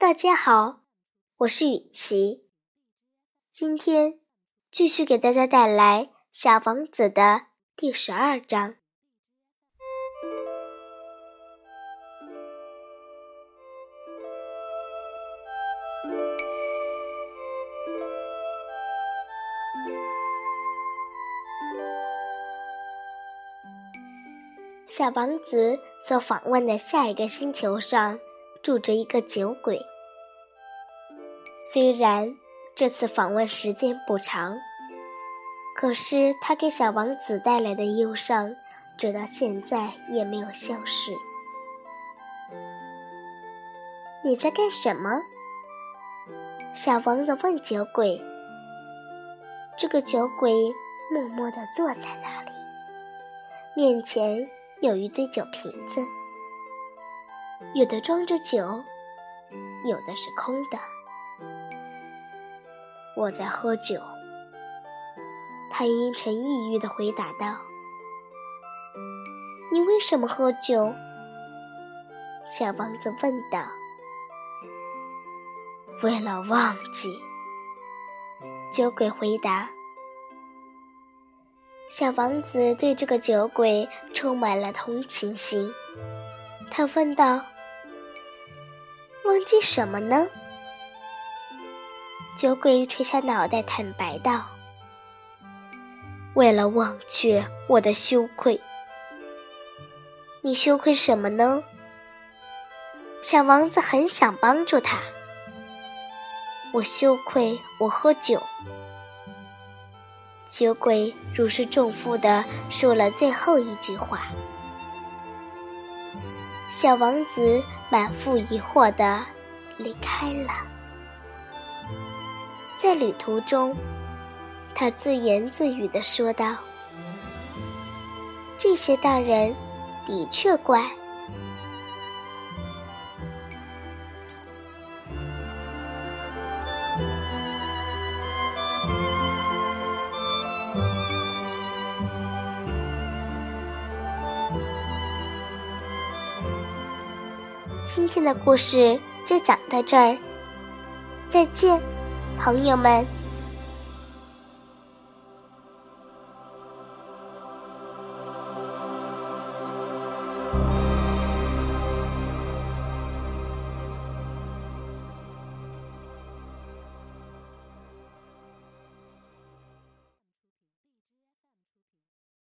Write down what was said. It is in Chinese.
大家好，我是雨琪。今天继续给大家带来《小王子》的第十二章。小王子所访问的下一个星球上住着一个酒鬼。虽然这次访问时间不长，可是他给小王子带来的忧伤，直到现在也没有消失。你在干什么？小王子问酒鬼。这个酒鬼默默地坐在那里，面前。有一堆酒瓶子，有的装着酒，有的是空的。我在喝酒。他阴沉抑郁的回答道：“你为什么喝酒？”小王子问道。“为了忘记。”酒鬼回答。小王子对这个酒鬼充满了同情心，他问道：“忘记什么呢？”酒鬼垂下脑袋，坦白道：“为了忘却我的羞愧。”你羞愧什么呢？小王子很想帮助他。我羞愧，我喝酒。酒鬼如释重负地说了最后一句话。小王子满腹疑惑地离开了。在旅途中，他自言自语地说道：“这些大人的确怪。”今天的故事就讲到这儿，再见，朋友们。